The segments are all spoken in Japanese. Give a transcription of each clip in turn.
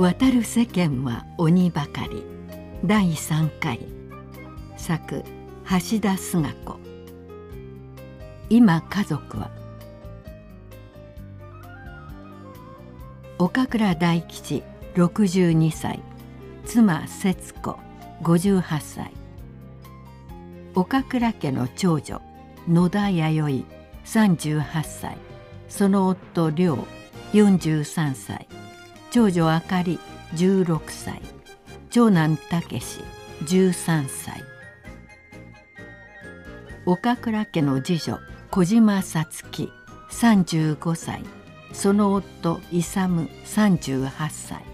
渡る世間は鬼ばかり。第3回。作橋田壽賀子。今家族は。岡倉大吉62歳。妻節子。58歳。岡倉家の長女野田弥生。38歳。その夫亮。43歳。長女あかり16歳。長男武志13歳。岡倉家の次女小島さつき35歳。その夫勇38歳。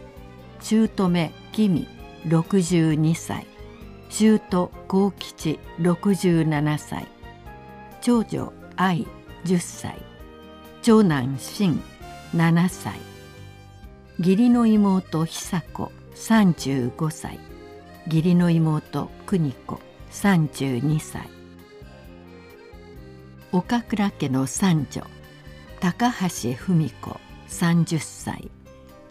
姑君62歳。舅幸吉67歳。長女愛10歳。長男真7歳。義理の妹久子35歳。義理の妹邦子32歳。岡倉家の三女高橋文子30歳。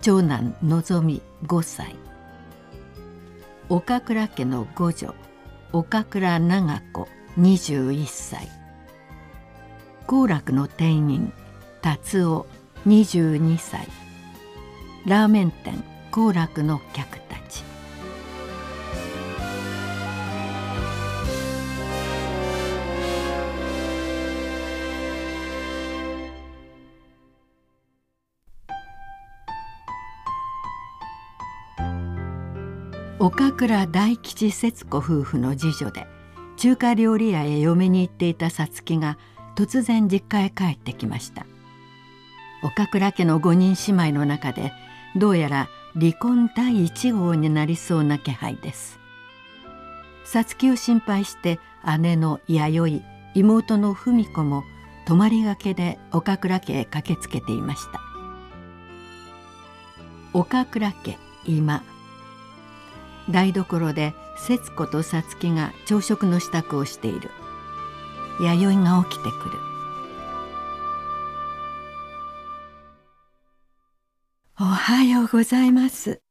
長男のぞみ5歳。岡倉家の五女岡倉長子21歳。幸楽の店員達夫22歳。ラーメン店幸楽の客たち。岡倉大吉節子夫婦の次女で中華料理屋へ嫁に行っていた皐月が突然実家へ帰ってきました。岡倉家の5人姉妹の中でどうやら離婚第一号になりそうな気配です。皐月を心配して姉の弥生妹の文子も泊まりがけで岡倉家へ駆けつけていました。岡倉家今。台所で節子と皐月が朝食の支度をしている。弥生が起きてくる。はようございます。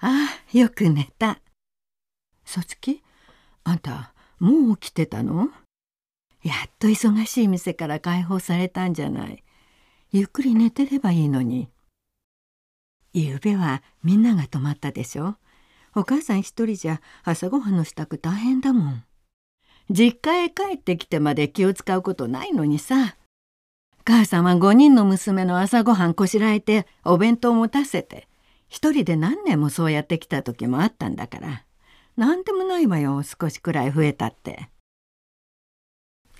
ああよく寝た。皐月あんたもう起きてたの？やっと忙しい店から解放されたんじゃない。ゆっくり寝てればいいのに。ゆべはみんなが泊まったでしょ？お母さん一人じゃ朝ごはんの支度大変だもん。実家へ帰ってきてまで気を使うことないのにさ。母さんは5人の娘の朝ごはんこしらえてお弁当持たせて一人で何年もそうやってきた時もあったんだから何でもないわよ少しくらい増えたって。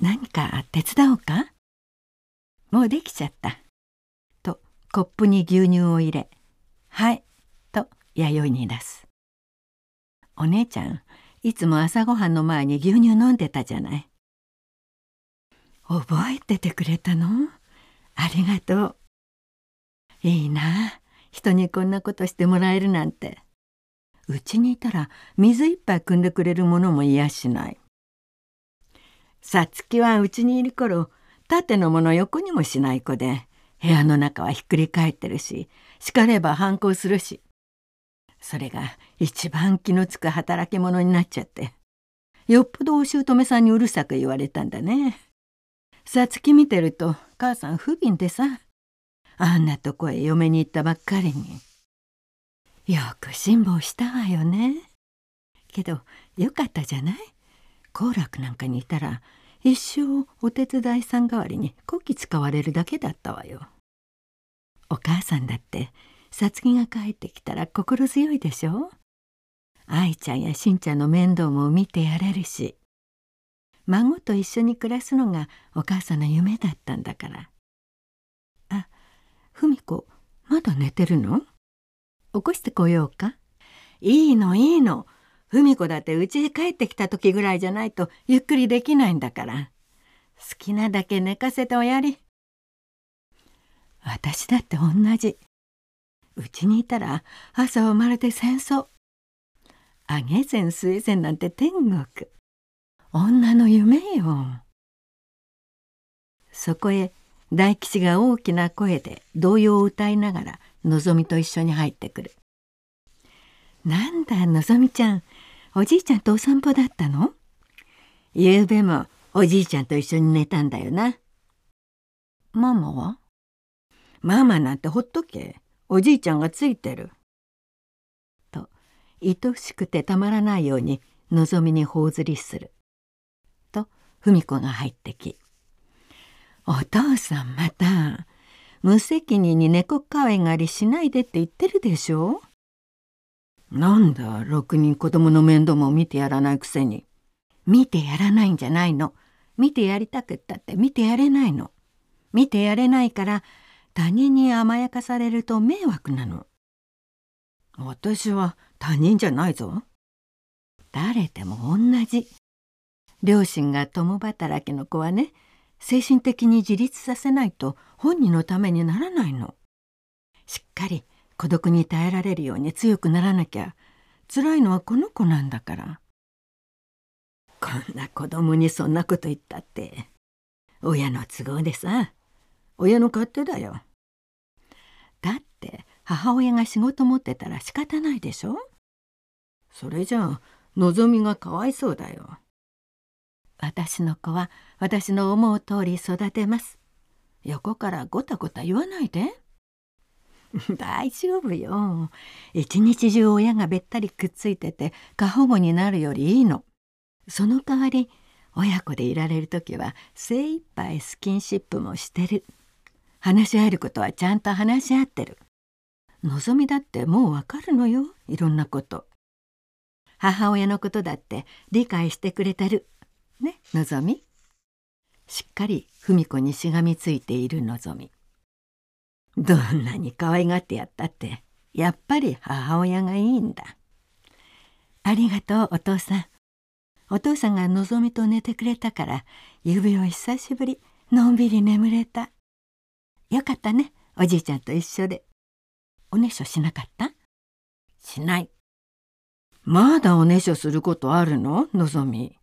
何か手伝おうか？もうできちゃった。とコップに牛乳を入れはいと弥生に出す。お姉ちゃんいつも朝ごはんの前に牛乳飲んでたじゃない。覚えててくれたの？ありがとう。いいな。人にこんなことしてもらえるなんて。うちにいたら水一杯汲んでくれるものもいやしない。さつきはうちにいる頃縦のもの横にもしない子で部屋の中はひっくり返ってるし叱れば反抗するし。それが一番気のつく働き者になっちゃって。よっぽどお姑さんにうるさく言われたんだね。さつき見てると母さん不憫でさ。あんなとこへ嫁に行ったばっかりに。よく辛抱したわよね。けどよかったじゃない？好楽なんかにいたら一生お手伝いさん代わりにこき使われるだけだったわよ。お母さんだってさつきが帰ってきたら心強いでしょ？愛ちゃんやしんちゃんの面倒も見てやれるし。孫と一緒に暮らすのがお母さんの夢だったんだからあ文子まだ寝てるの？起こしてこようか。いいのいいの。文子だって家へ帰ってきた時ぐらいじゃないとゆっくりできないんだから。好きなだけ寝かせておやり。私だって同じ。うちにいたら朝はまるで戦争。あげ膳末膳なんて天国。女の夢よ。そこへ大吉が大きな声で童謡を歌いながらのぞみと一緒に入ってくる。なんだのぞみちゃんおじいちゃんとお散歩だったの？ゆうべもおじいちゃんと一緒に寝たんだよな。ママは？ママなんてほっとけ。おじいちゃんがついてる。と愛しくてたまらないようにのぞみに頬ずりする。文子が入ってき「お父さんまた無責任に猫かわいがりしないでって言ってるでしょ？なんだ6人子供の面倒も見てやらないくせに。見てやらないんじゃないの。見てやりたくったって見てやれないの。見てやれないから他人に甘やかされると迷惑なの。私は他人じゃないぞ。誰でも同じ。両親が共働きの子はね精神的に自立させないと本人のためにならないの。しっかり孤独に耐えられるように強くならなきゃ辛いのはこの子なんだから。こんな子供にそんなこと言ったって親の都合でさ親の勝手だよ。だって母親が仕事持ってたら仕方ないでしょ。それじゃあのぞみがかわいそうだよ。私の子は私の思う通り育てます。横からごたごた言わないで。大丈夫よ。一日中親がべったりくっついてて過保護になるよりいいの。その代わり親子でいられる時は精一杯スキンシップもしてる。話し合えることはちゃんと話し合ってる。のぞみだってもうわかるのよ。いろんなこと。母親のことだって理解してくれてる。ねのぞみ。しっかり文子にしがみついているのぞみ。どんなに可愛がってやったってやっぱり母親がいいんだ。ありがとうお父さん。お父さんがのぞみと寝てくれたから指を久しぶりのんびり眠れた。よかったねおじいちゃんと一緒で。おねしょしなかった？しない。まだおねしょすることあるの？のぞみ。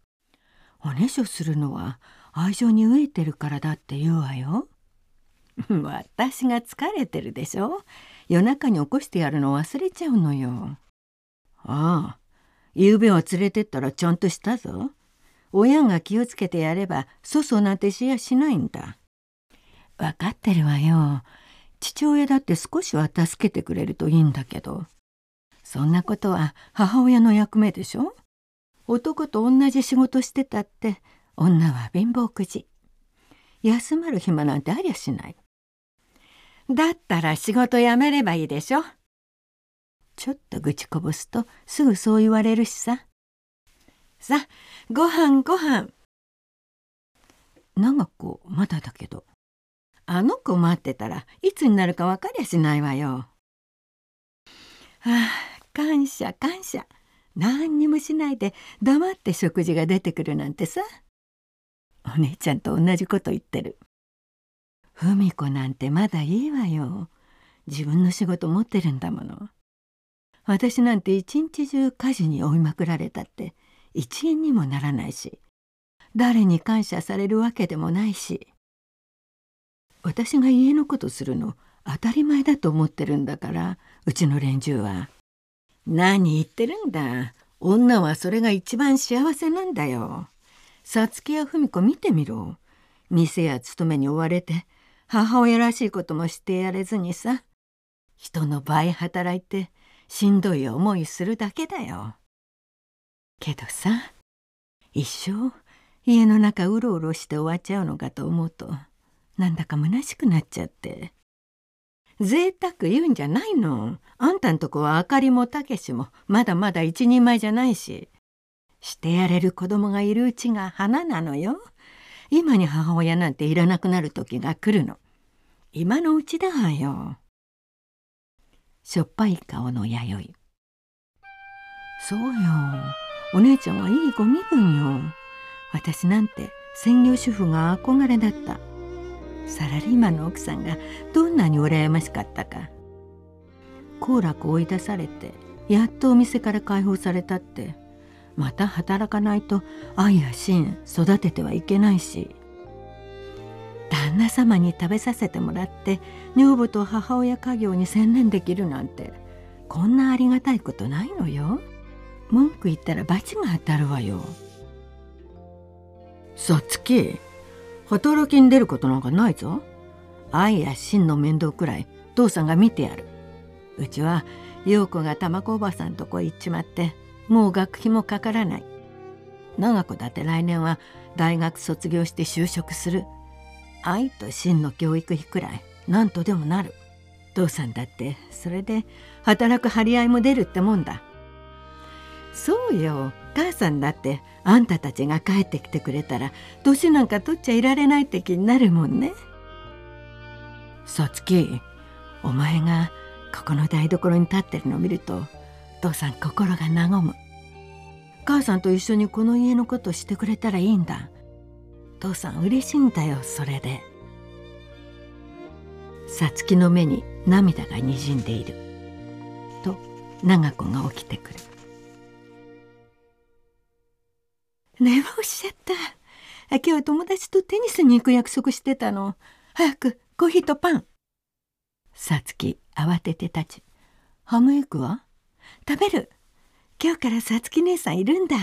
おねしょするのは愛情に飢えてるからだって言うわよ 私が疲れてるでしょ？夜中に起こしてやるの忘れちゃうのよ。ああ、夕べは連れてったらちゃんとしたぞ。親が気をつけてやれば粗相なんてしやしないんだ。分かってるわよ。父親だって少しは助けてくれるといいんだけど。そんなことは母親の役目でしょ？男と同じ仕事してたって女は貧乏くじ。休まる暇なんてありゃしない。だったら仕事辞めればいいでしょ。ちょっと愚痴こぼすとすぐそう言われるしさ。さ、ご飯ご飯。長子まだだけど。あの子待ってたらいつになるか分かりゃしないわよ。はあ、感謝感謝。何にもしないで黙って食事が出てくるなんてさ。お姉ちゃんと同じこと言ってる。文子なんてまだいいわよ。自分の仕事持ってるんだもの。私なんて一日中家事に追いまくられたって一円にもならないし誰に感謝されるわけでもないし私が家のことするの当たり前だと思ってるんだからうちの連中は。何言ってるんだ？女はそれが一番幸せなんだよ。さつきやふみ子見てみろ。店や勤めに追われて母親らしいこともしてやれずにさ人の倍働いてしんどい思いするだけだよ。けどさ一生家の中うろうろして終わっちゃうのかと思うとなんだか虚しくなっちゃって贅沢言うんじゃないの？あんたんとこはあかりもたけしもまだまだ一人前じゃないし。してやれる子供がいるうちが花なのよ。今に母親なんていらなくなる時が来るの。今のうちだわよ。しょっぱい顔の弥生。そうよ。お姉ちゃんはいいご身分よ。私なんて専業主婦が憧れだった。サラリーマンの奥さんがどんなに羨ましかったか。好楽追い出されてやっとお店から解放されたってまた働かないと愛や心育ててはいけないし。旦那様に食べさせてもらって女房と母親家業に専念できるなんてこんなありがたいことないのよ。文句言ったら罰が当たるわよ。さつき。働きに出ることなんかないぞ。愛や真の面倒くらい。父さんが見てやる。うちは陽子が玉子おばさんとこ行っちまってもう学費もかからない。長子だって来年は大学卒業して就職する。愛と真の教育費くらい。何とでもなる。父さんだってそれで働く張り合いも出るってもんだ。そうよ。母さんだってあんたたちが帰ってきてくれたら年なんか取っちゃいられないって気になるもんね。さつきお前がここの台所に立ってるのを見ると父さん心が和む。母さんと一緒にこの家のことしてくれたらいいんだ。父さん嬉しいんだよそれで。さつきの目に涙がにじんでいる。と長子が起きてくる。寝坊しちゃった。今日友達とテニスに行く約束してたの。早くコーヒーとパン。さつき慌てて立ち。ハムエッグは？食べる。今日からさつき姉さんいるんだ。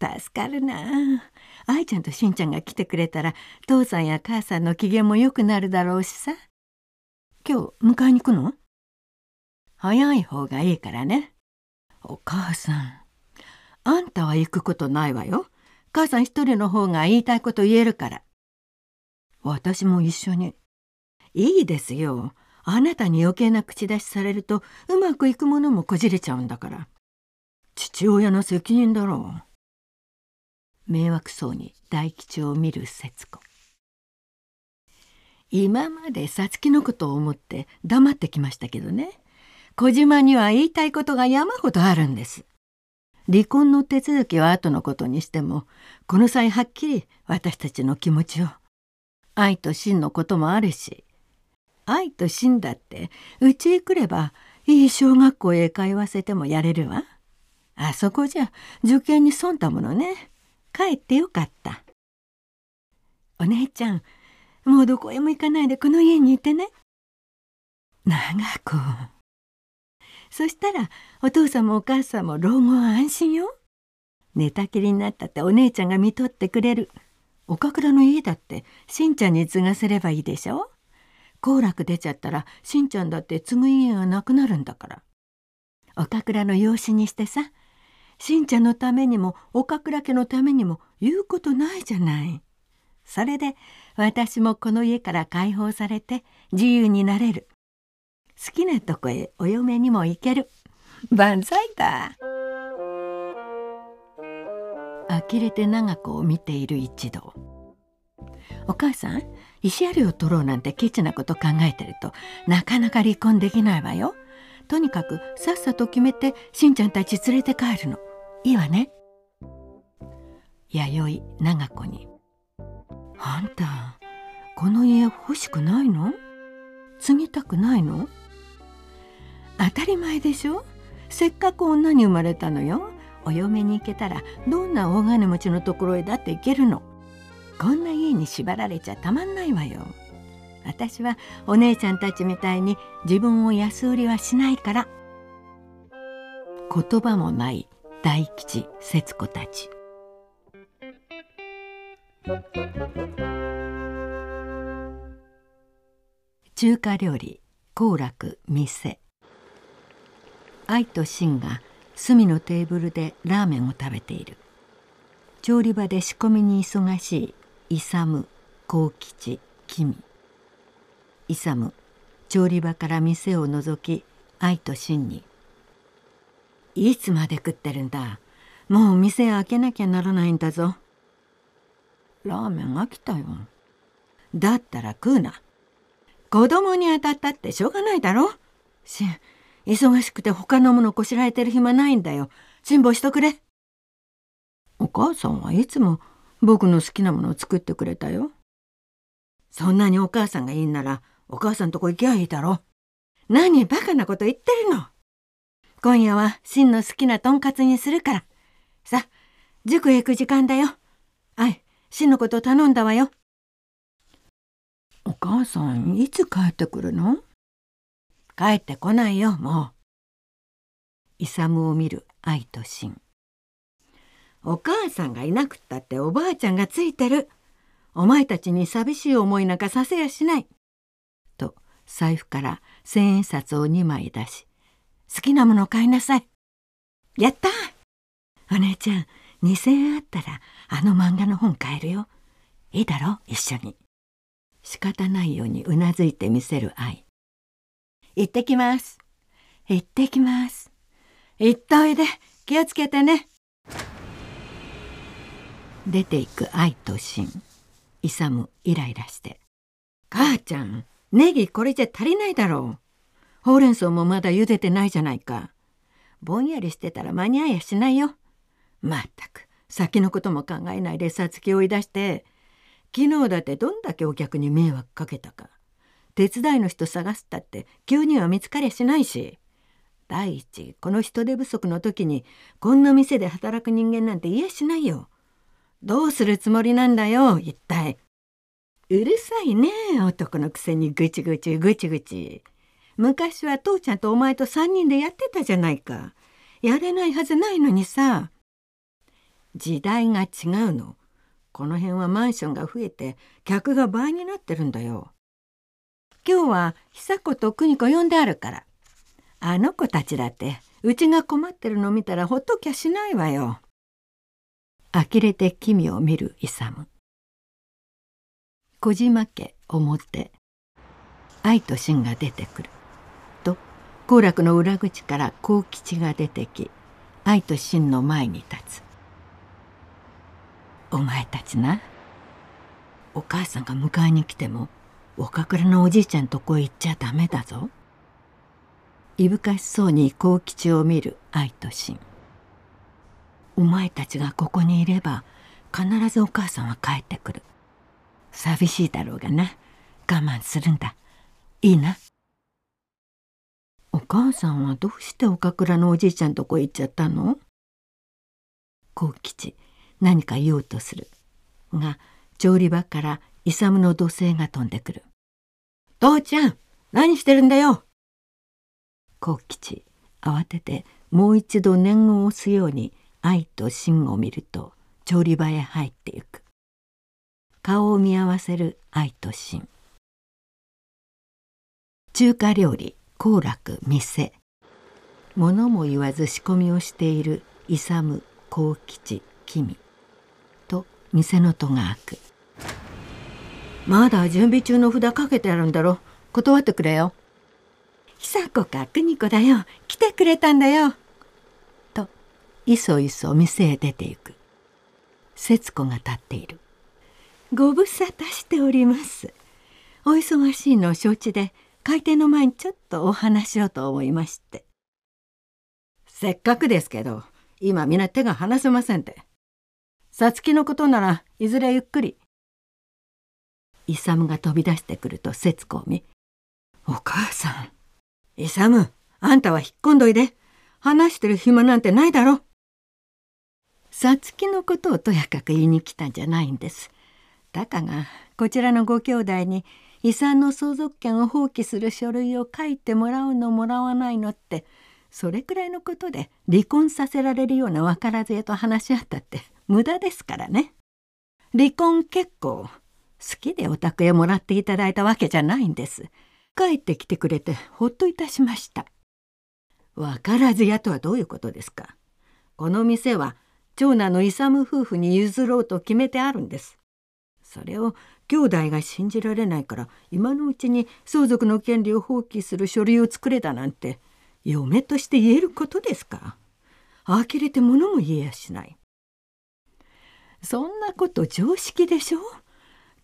助かるな。愛ちゃんとしんちゃんが来てくれたら父さんや母さんの機嫌も良くなるだろうしさ。今日迎えに行くの？早い方がいいからね。お母さん。あんたは行くことないわよ。母さん一人の方が言いたいこと言えるから。私も一緒に。いいですよ。あなたに余計な口出しされるとうまくいくものもこじれちゃうんだから。父親の責任だろう。迷惑そうに大吉を見る節子。今まで皐月のことを思って黙ってきましたけどね。小島には言いたいことが山ほどあるんです。離婚の手続きは後のことにしてもこの際はっきり私たちの気持ちを愛と真のこともあるし愛と真だってうちへ来ればいい小学校へ通わせてもやれるわ。あそこじゃ受験に損だものね。帰ってよかった。お姉ちゃんもうどこへも行かないでこの家にいてね。長子。そしたらお父さんもお母さんも老後は安心よ。寝たきりになったってお姉ちゃんが見とってくれる。岡倉の家だってしんちゃんに継がせればいいでしょ。好楽出ちゃったらしんちゃんだって継ぐ家がなくなるんだから。岡倉の養子にしてさしんちゃんのためにも岡倉家のためにも言うことないじゃない。それで私もこの家から解放されて自由になれる。好きなとこへお嫁にも行ける。万歳だ呆れて長子を見ている一同。お母さん石槍を取ろうなんてケチなこと考えてるとなかなか離婚できないわよ。とにかくさっさと決めてしんちゃんたち連れて帰るの。いいわね。弥生長子に「あんたこの家欲しくないの？継ぎたくないの？当たり前でしょ？せっかく女に生まれたのよ。お嫁に行けたらどんな大金持ちのところへだって行けるの？こんな家に縛られちゃたまんないわよ。私はお姉ちゃんたちみたいに自分を安売りはしないから。言葉もない大吉節子たち。中華料理好楽店。愛と真が隅のテーブルでラーメンを食べている。調理場で仕込みに忙しい勇幸吉君勇調理場から店を覗き愛と真に「いつまで食ってるんだ？もう店開けなきゃならないんだぞ」ラーメン飽きたよ。だったら食うな。子供に当たったってしょうがないだろ。し忙しくて他のものこしらえてる暇ないんだよ。辛抱しとくれ。お母さんはいつも僕の好きなものを作ってくれたよ。そんなにお母さんがいいんならお母さんとこ行きゃいいだろ。何バカなこと言ってるの。今夜は真の好きなとんかつにするから。さ塾へ行く時間だよ。あい真のこと頼んだわよ。お母さんいつ帰ってくるの？帰ってこないよもう。勇を見る愛と心お母さんがいなくったっておばあちゃんがついてる。お前たちに寂しい思いなんかさせやしない。と財布から千円札を2枚出し好きなもの買いなさい。やった！お姉ちゃん2,000円あったらあの漫画の本買えるよ。いいだろ一緒に。仕方ないようにうなずいてみせる愛。行ってきます。行ってきます。行っといで。気をつけてね。出ていく愛と心勇イライラして「母ちゃんネギこれじゃ足りないだろう。ほうれん草もまだ茹でてないじゃないか。ぼんやりしてたら間に合いやしないよ。まったく先のことも考えないでさつきを追い出して。昨日だってどんだけお客に迷惑かけたか。手伝いの人探すったって急には見つかりゃしないし。第一この人手不足の時にこんな店で働く人間なんて言えしないよ。どうするつもりなんだよ一体。うるさいね男のくせにぐちぐちぐちぐち。昔は父ちゃんとお前と3人でやってたじゃないか。やれないはずないのにさ。時代が違うの。この辺はマンションが増えて客が倍になってるんだよ。今日は久子と邦子呼んであるから。あの子たちだってうちが困ってるの見たらほっときゃしないわよ。呆れて君を見る勇小島家表愛と真が出てくる。と好楽の裏口から幸吉が出てき愛と真の前に立つ。お前たちなお母さんが迎えに来ても岡倉のおじいちゃんとこ行っちゃダメだぞ。いぶかしそうに幸吉を見る愛と心。お前たちがここにいれば必ずお母さんは帰ってくる。寂しいだろうがな。我慢するんだ。いいな。お母さんはどうして岡倉のおじいちゃんとこ行っちゃったの？幸吉何か言おうとする。が調理場から勇の土星が飛んでくる「父ちゃん何してるんだよ!」幸吉慌ててもう一度念を押すように愛と芯を見ると調理場へ入ってゆく。顔を見合わせる愛と芯中華料理好楽店。物も言わず仕込みをしている勇幸吉君店の戸が開く。まだ準備中の札かけてあるんだろ。断ってくれよ。久子か邦子だよ。来てくれたんだよ。といそいそ店へ出て行く。節子が立っている。ご無沙汰しております。お忙しいのを承知で開店の前にちょっとお話しようと思いまして。せっかくですけど今皆手が離せませんって。さつきのことならいずれゆっくり。勇が飛び出してくると節子を見「お母さん勇あんたは引っ込んどいで。話してる暇なんてないだろ」さつきのことをとやかく言いに来たんじゃないんです。だかがこちらのご兄弟に遺産の相続権を放棄する書類を書いてもらうのもらわないのってそれくらいのことで離婚させられるような分からず屋と話し合ったって無駄ですからね。離婚結構好きでお宅へもらっていただいたわけじゃないんです。帰ってきてくれてほっといたしました。分からずやとはどういうことですか。この店は長男の勇夫婦に譲ろうと決めてあるんです。それを兄弟が信じられないから今のうちに相続の権利を放棄する書類を作れだなんて嫁として言えることですか。呆れて物も言えやしない。そんなこと常識でしょ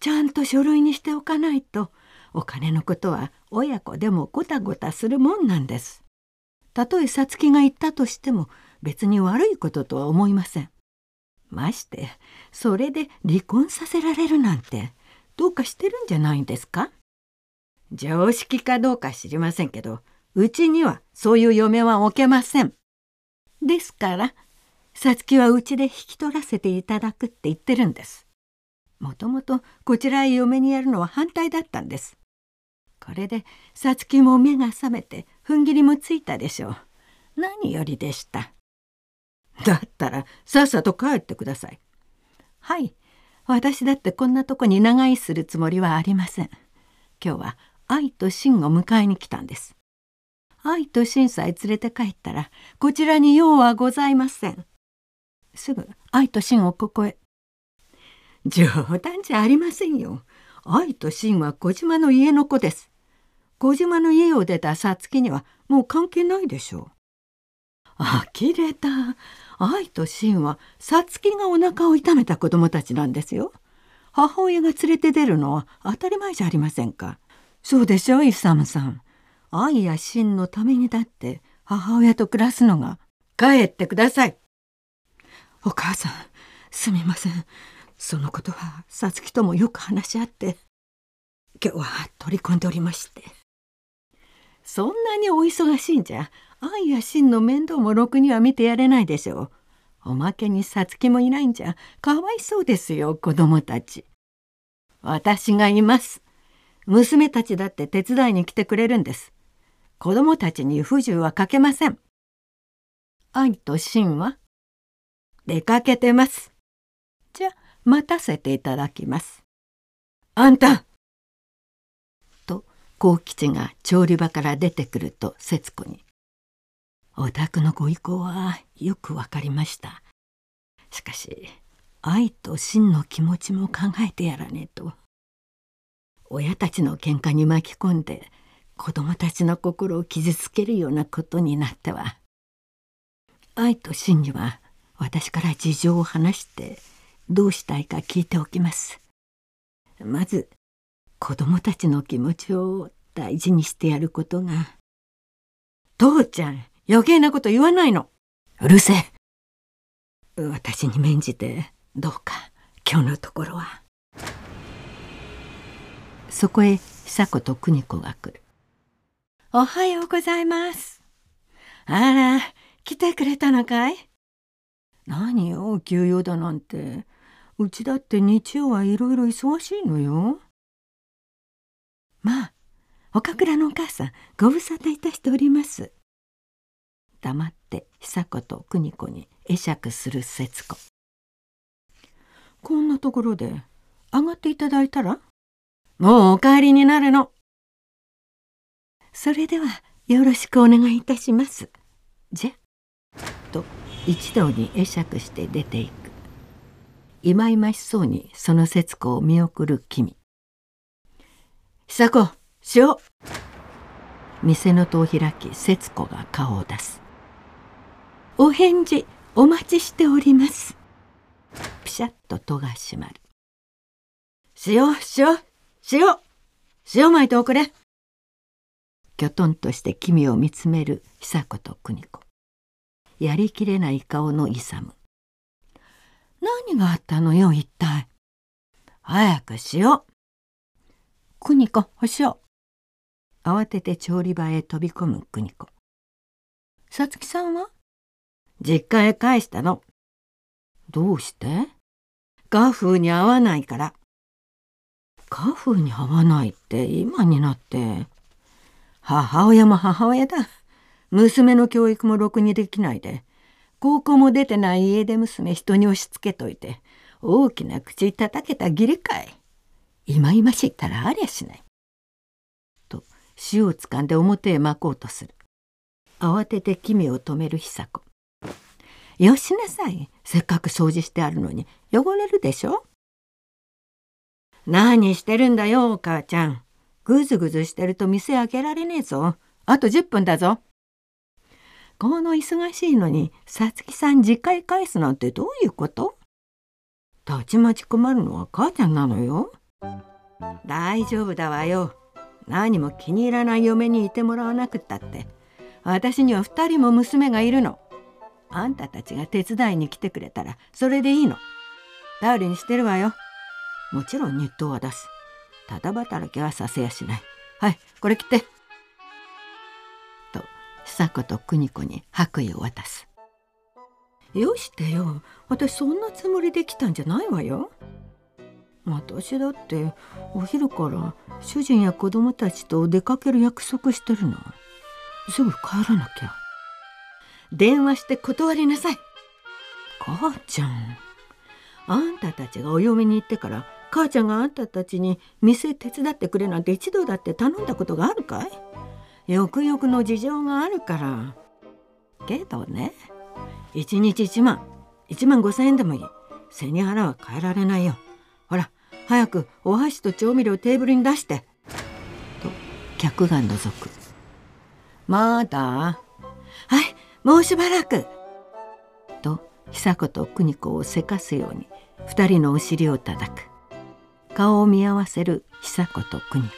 ちゃんと書類にしておかないとお金のことは親子でもごたごたするもんなんです。たとえさつきが言ったとしても別に悪いこととは思いません。ましてそれで離婚させられるなんてどうかしてるんじゃないんですか？常識かどうか知りませんけどうちにはそういう嫁は置けません。ですからさつきはうちで引き取らせていただくって言ってるんです。もともとこちらへ嫁にやるのは反対だったんです。これでさつきも目が覚めて踏ん切りもついたでしょう。何よりでした。だったらさっさと帰ってください。はい。私だってこんなとこに長居するつもりはありません。今日は愛と真を迎えに来たんです。愛と真さえ連れて帰ったらこちらに用はございません。すぐ愛と真をここへ。冗談じゃありませんよ。愛と真は小島の家の子です。小島の家を出た皐月にはもう関係ないでしょう。呆れた。愛と真は皐月がお腹を痛めた子供たちなんですよ。母親が連れて出るのは当たり前じゃありませんか。そうでしょう勇さん。愛や真のためにだって母親と暮らすのが。帰ってください。お母さんすみません。そのことは皐月ともよく話し合って今日は取り込んでおりまして。そんなにお忙しいんじゃ愛や真の面倒もろくには見てやれないでしょう。おまけに皐月もいないんじゃかわいそうですよ子供たち。私がいます。娘たちだって手伝いに来てくれるんです。子供たちに不自由はかけません。愛と真は出かけてます。じゃ待たせていただきます。あんた！と幸吉が調理場から出てくると節子に「お宅のご意向はよくわかりました。しかし愛と真の気持ちも考えてやらねえと。親たちの喧嘩に巻き込んで子供たちの心を傷つけるようなことになっては愛と真には私から事情を話してどうしたいか聞いておきます。まず子供たちの気持ちを大事にしてやることが。父ちゃん余計なこと言わないの。うるせえ。私に免じてどうか今日のところは。そこへ久子と邦子が来る。おはようございます。あら来てくれたのかい？何よ急用だなんてうちだって日曜はいろいろ忙しいのよ。まあ岡倉のお母さんご無沙汰いたしております。黙って久子と邦子に会釈する節子。こんなところで上がっていただいたら？もうお帰りになるの。それではよろしくお願いいたします。じゃ。と一同に会釈して出ていく。いまいましそうにその節子を見送る君。久子塩店の戸を開き節子が顔を出す。お返事お待ちしております。ピシャッと戸が閉まる。塩塩塩塩まいておくれ。きょとんとして君を見つめる久子と邦子。やりきれない顔の勇何があったのよ一体早くしよう邦子お塩慌てて調理場へ飛び込む邦子さつきさんは？実家へ帰したの。どうして？ガフに会わないから。ガフーに会わないって今になって。母親も母親だ。娘の教育もろくにできないで。高校も出てない家出娘人に押し付けといて。大きな口叩けた義理かい。今々しいったらありゃしない。と塩をつかんで表へ巻こうとする。慌てて君を止める久子。よしなさいせっかく掃除してあるのに汚れるでしょ？何してるんだよお母ちゃんぐずぐずしてると店開けられねえぞあと10分だぞこの忙しいのにさつきさん実家へ返すなんてどういうこと？たちまち困るのは母ちゃんなのよ。大丈夫だわよ。何も気に入らない嫁にいてもらわなくったって。私には2人も娘がいるの。あんたたちが手伝いに来てくれたらそれでいいの。頼りにしてるわよ。もちろん日当は出す。ただ働きはさせやしない。はいこれ切って。久子と邦子に白衣を渡す。よしてよ。私そんなつもりで来たんじゃないわよ。私だってお昼から主人や子供たちと出かける約束してるの。すぐ帰らなきゃ。電話して断りなさい。母ちゃん。あんたたちがお嫁に行ってから母ちゃんがあんたたちに店手伝ってくれなんて一度だって頼んだことがあるかい？よくよくの事情があるから。けどね一日一万一万五千円でもいい。背に腹は変えられないよ。ほら早くお箸と調味料テーブルに出して。と客が覗く。まだ？はいもうしばらく。と久子と邦子をせかすように二人のお尻を叩く。顔を見合わせる久子と邦子。